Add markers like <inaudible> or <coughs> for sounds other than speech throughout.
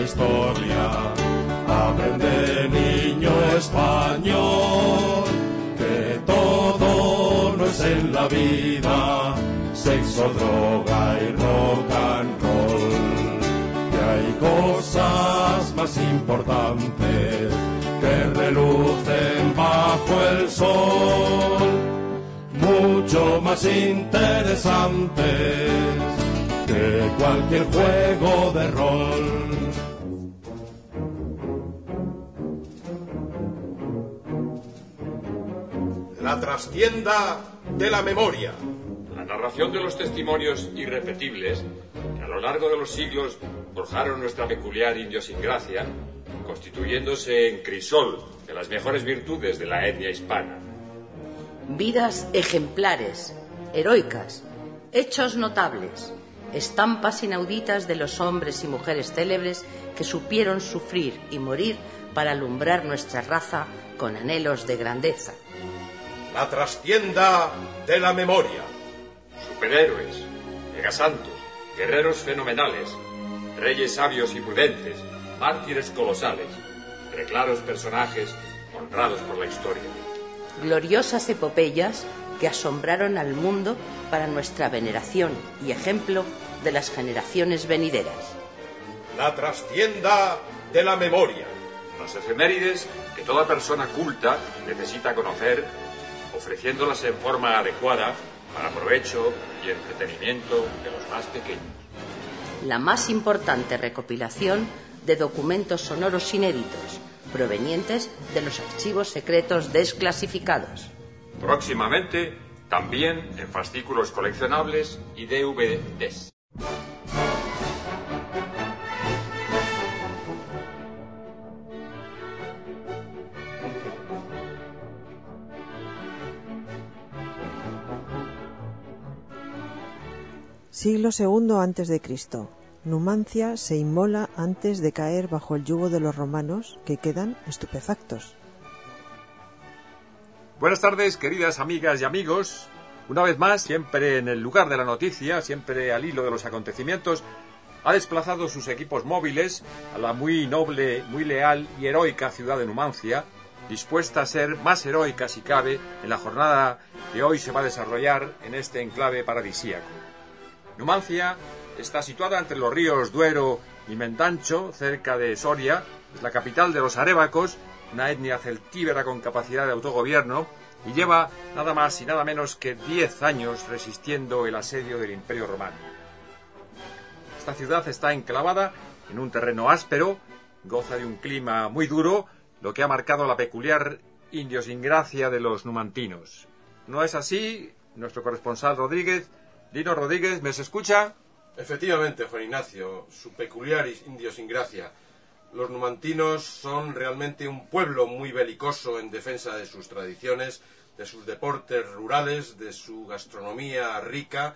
historia, aprende niño español, que todo no es en la vida, sexo, droga y rock and roll, que hay cosas más importantes que relucen bajo el sol, mucho más interesantes que cualquier juego de rol. La trastienda de la memoria. La narración de los testimonios irrepetibles que a lo largo de los siglos forjaron nuestra peculiar idiosincrasia, constituyéndose en crisol de las mejores virtudes de la etnia hispana. Vidas ejemplares, heroicas, hechos notables, estampas inauditas de los hombres y mujeres célebres que supieron sufrir y morir para alumbrar nuestra raza con anhelos de grandeza. La trastienda de la memoria. Superhéroes, megasantos, guerreros fenomenales, reyes sabios y prudentes, mártires colosales, preclaros personajes honrados por la historia. Gloriosas epopeyas que asombraron al mundo para nuestra veneración y ejemplo de las generaciones venideras. La trastienda de la memoria. Las efemérides que toda persona culta necesita conocer, ofreciéndolas en forma adecuada para provecho y entretenimiento de los más pequeños. La más importante recopilación de documentos sonoros inéditos provenientes de los archivos secretos desclasificados. Próximamente, también en fascículos coleccionables y DVDs. Siglo II antes de Cristo. Numancia se inmola antes de caer bajo el yugo de los romanos, que quedan estupefactos. Buenas tardes, queridas amigas y amigos. Una vez más, siempre en el lugar de la noticia, siempre al hilo de los acontecimientos, ha desplazado sus equipos móviles a la muy noble, muy leal y heroica ciudad de Numancia, dispuesta a ser más heroica si cabe en la jornada que hoy se va a desarrollar en este enclave paradisíaco. Numancia está situada entre los ríos Duero y Mendancho, cerca de Soria, es la capital de los arébacos, una etnia celtíbera con capacidad de autogobierno, y lleva nada más y nada menos que 10 años resistiendo el asedio del Imperio Romano. Esta ciudad está enclavada en un terreno áspero, goza de un clima muy duro, lo que ha marcado la peculiar idiosincrasia de los numantinos. ¿No es así? Nuestro corresponsal Rodríguez, Dino Rodríguez, ¿me se escucha? Efectivamente, Juan Ignacio, su peculiar idiosincrasia. Los numantinos son realmente un pueblo muy belicoso en defensa de sus tradiciones, de sus deportes rurales, de su gastronomía rica.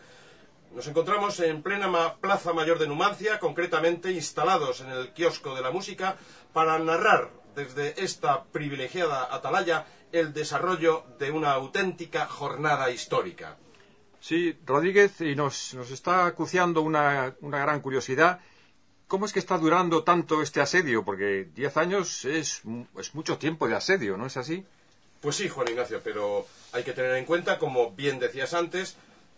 Nos encontramos en plena Plaza Mayor de Numancia, concretamente instalados en el kiosco de la música, para narrar desde esta privilegiada atalaya el desarrollo de una auténtica jornada histórica. Sí, Rodríguez, y nos, nos está acuciando una, una, gran curiosidad. ¿Cómo es que está durando tanto este asedio? Porque diez años es, es mucho tiempo de asedio, ¿no es así? Pues sí, Juan Ignacio, pero hay que tener en cuenta, como bien decías antes,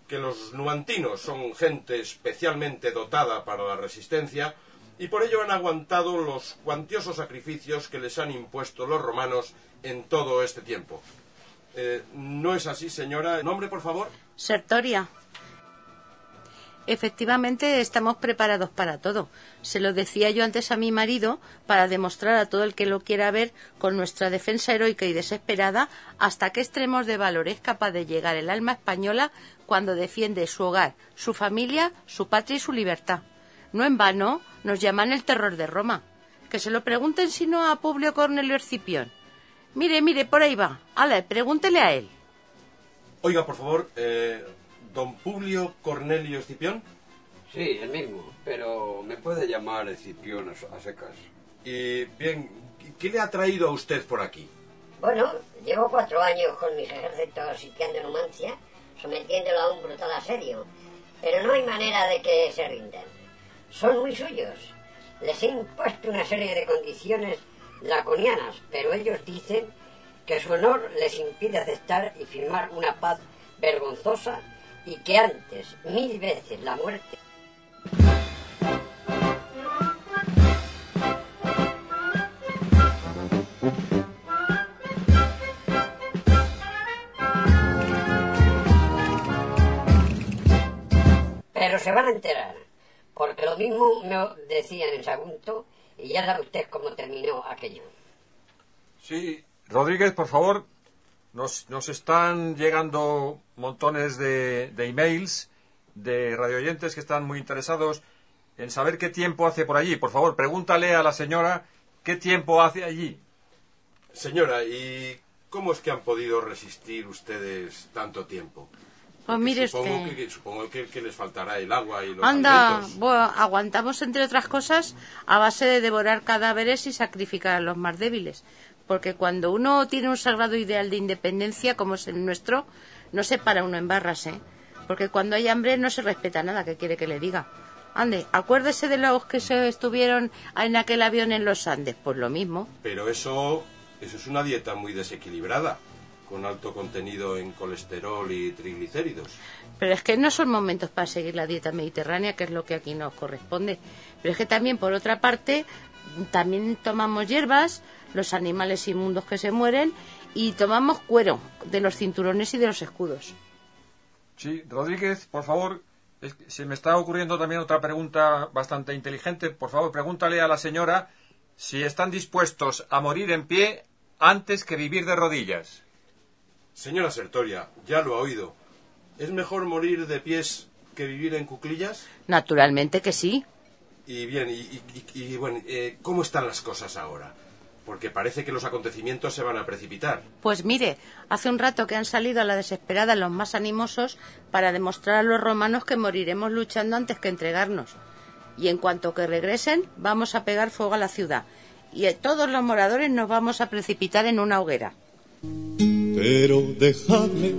que los numantinos son gente especialmente dotada para la resistencia y por ello han aguantado los cuantiosos sacrificios que les han impuesto los romanos en todo este tiempo. Eh, ¿No es así, señora? ¿Nombre, por favor? Sertoria. Efectivamente, estamos preparados para todo. Se lo decía yo antes a mi marido para demostrar a todo el que lo quiera ver con nuestra defensa heroica y desesperada hasta qué extremos de valor es capaz de llegar el alma española cuando defiende su hogar, su familia, su patria y su libertad. No en vano nos llaman el terror de Roma. Que se lo pregunten si no a Publio Cornelio Escipión. Mire, mire, por ahí va. Ale, pregúntele a él. Oiga, por favor, eh, don Publio Cornelio Escipión. Sí, el mismo, pero me puede llamar Escipión a a secas. Y bien, ¿qué le ha traído a usted por aquí? Bueno, llevo cuatro años con mis ejércitos sitiando Numancia, sometiéndolo a un brutal asedio, pero no hay manera de que se rindan. Son muy suyos. Les he impuesto una serie de condiciones draconianas, pero ellos dicen que su honor les impide aceptar y firmar una paz vergonzosa y que antes, mil veces, la muerte Pero se van a enterar, porque lo mismo me decían en Sagunto y ya sabe usted cómo terminó aquello. Sí, Rodríguez, por favor, nos, nos están llegando montones de, de emails de radioyentes que están muy interesados en saber qué tiempo hace por allí. Por favor, pregúntale a la señora qué tiempo hace allí. Señora, ¿y cómo es que han podido resistir ustedes tanto tiempo? Pues mire supongo usted. que, supongo que, que les faltará el agua y los Anda, bueno, aguantamos entre otras cosas a base de devorar cadáveres y sacrificar a los más débiles. Porque cuando uno tiene un sagrado ideal de independencia como es el nuestro, no se para uno en barras, ¿eh? Porque cuando hay hambre no se respeta nada, que quiere que le diga? Ande, acuérdese de los que se estuvieron en aquel avión en los Andes, pues lo mismo. Pero eso, eso es una dieta muy desequilibrada, con alto contenido en colesterol y triglicéridos. Pero es que no son momentos para seguir la dieta mediterránea, que es lo que aquí nos corresponde. Pero es que también, por otra parte, también tomamos hierbas, los animales inmundos que se mueren, y tomamos cuero de los cinturones y de los escudos. Sí, Rodríguez, por favor, es que se me está ocurriendo también otra pregunta bastante inteligente. Por favor, pregúntale a la señora si están dispuestos a morir en pie antes que vivir de rodillas. Señora Sertoria, ya lo ha oído. ¿Es mejor morir de pies que vivir en cuclillas? Naturalmente que sí. Y bien, y, y- y- y, bueno, eh, ¿cómo están las cosas ahora? Porque parece que los acontecimientos se van a precipitar. Pues mire, hace un rato que han salido a la desesperada los más animosos para demostrar a los romanos que moriremos luchando antes que entregarnos. Y en cuanto que regresen, vamos a pegar fuego a la ciudad. Y todos los moradores nos vamos a precipitar en una hoguera. Pero dejadme,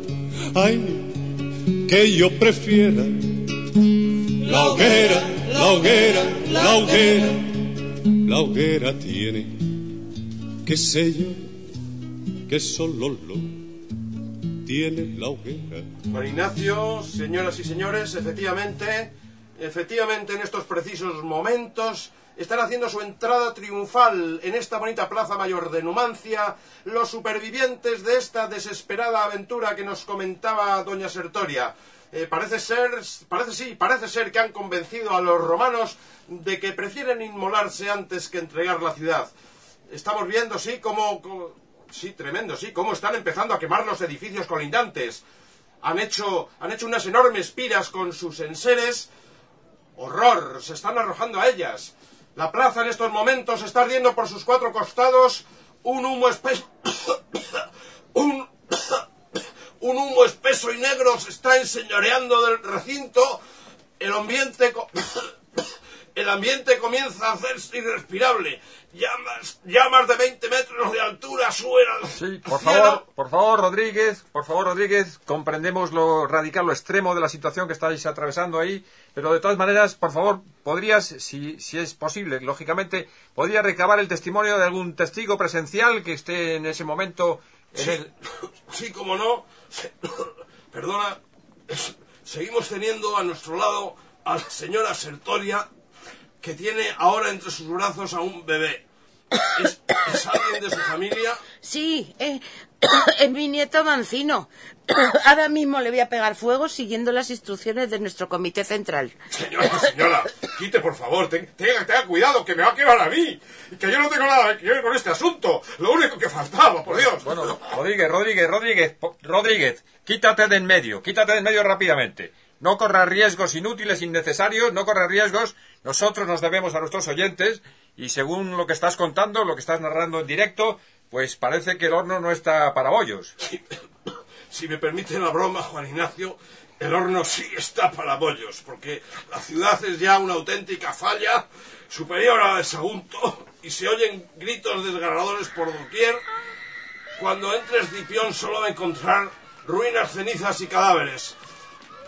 ay, que yo prefiera la hoguera, la hoguera, la hoguera. La hoguera tiene, qué sé yo, que solo lo tiene la hoguera. Juan Ignacio, señoras y señores, efectivamente, efectivamente en estos precisos momentos están haciendo su entrada triunfal en esta bonita plaza mayor de Numancia los supervivientes de esta desesperada aventura que nos comentaba doña Sertoria. Eh, parece ser, parece sí, parece ser que han convencido a los romanos de que prefieren inmolarse antes que entregar la ciudad. Estamos viendo, sí, cómo, sí, tremendo, sí, cómo están empezando a quemar los edificios colindantes. Han hecho, han hecho unas enormes piras con sus enseres. ¡Horror! Se están arrojando a ellas. La plaza en estos momentos está ardiendo por sus cuatro costados. Un humo espeso. <coughs> un. <coughs> un humo espeso y negro se está enseñoreando del recinto. El ambiente. <coughs> El ambiente comienza a hacerse irrespirable. Llamas, llamas de 20 metros de altura suben al Sí, por cielo. favor, por favor, Rodríguez, por favor, Rodríguez, comprendemos lo radical, lo extremo de la situación que estáis atravesando ahí, pero de todas maneras, por favor, podrías, si, si es posible, lógicamente, podría recabar el testimonio de algún testigo presencial que esté en ese momento en Sí, el... <coughs> sí, como no. <coughs> Perdona. Seguimos teniendo a nuestro lado a la señora Sertoria, que tiene ahora entre sus brazos a un bebé. <coughs> ¿Es, es alguien de su familia? Sí, eh, <coughs> es mi nieto Mancino. <coughs> Ahora mismo le voy a pegar fuego siguiendo las instrucciones de nuestro comité central. Señora, señora, quite por favor, ten- tenga, tenga cuidado, que me va a quemar a mí. Que yo no tengo nada que ver con este asunto. Lo único que faltaba, por Dios. Bueno, Rodríguez, Rodríguez, Rodríguez, Rodríguez, quítate de en medio, quítate de en medio rápidamente. no corra riesgos inútiles, innecesarios, no corra riesgos. Nosotros nos debemos a nuestros oyentes y según lo que estás contando, lo que estás narrando en directo, pues parece que el horno no está para bollos. <coughs> Si me permite la broma, Juan Ignacio, el horno sí está para bollos, porque la ciudad es ya una auténtica falla superior a la de Sagunto y se oyen gritos desgarradores por doquier. Cuando entre Escipión solo va a encontrar ruinas, cenizas y cadáveres.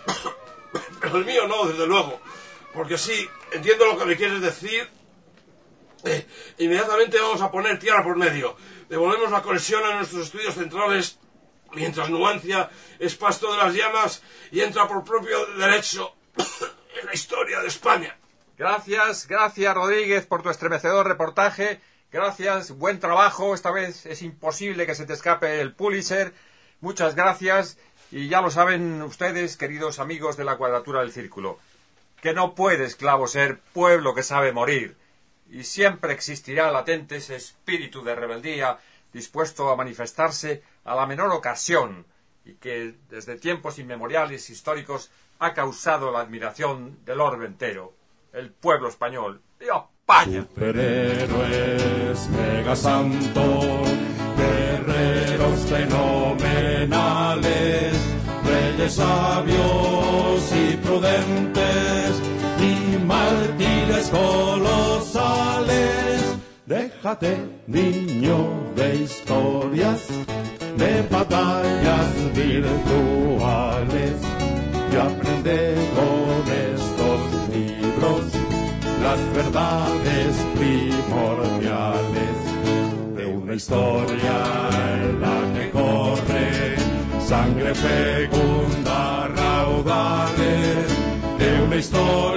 <coughs> El mío no, desde luego. Porque sí, entiendo lo que me quieres decir. <coughs> Inmediatamente vamos a poner tierra por medio. Devolvemos la conexión a nuestros estudios centrales mientras Nuancia es pasto de las llamas y entra por propio derecho <coughs> en la historia de España. Gracias, gracias Rodríguez por tu estremecedor reportaje. Gracias, buen trabajo. Esta vez es imposible que se te escape el Pulitzer. Muchas gracias. Y ya lo saben ustedes, queridos amigos de la cuadratura del círculo, que no puede esclavo ser pueblo que sabe morir. Y siempre existirá latente ese espíritu de rebeldía dispuesto a manifestarse a la menor ocasión y que desde tiempos inmemoriales históricos ha causado la admiración del orbe entero, el pueblo español. ¡Viva España! Niño, de historias, de batallas virtuales. Y aprende con estos libros las verdades primordiales de una historia en la que corre sangre fecunda raudales, de una historia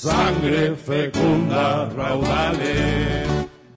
sangre fecunda raudales.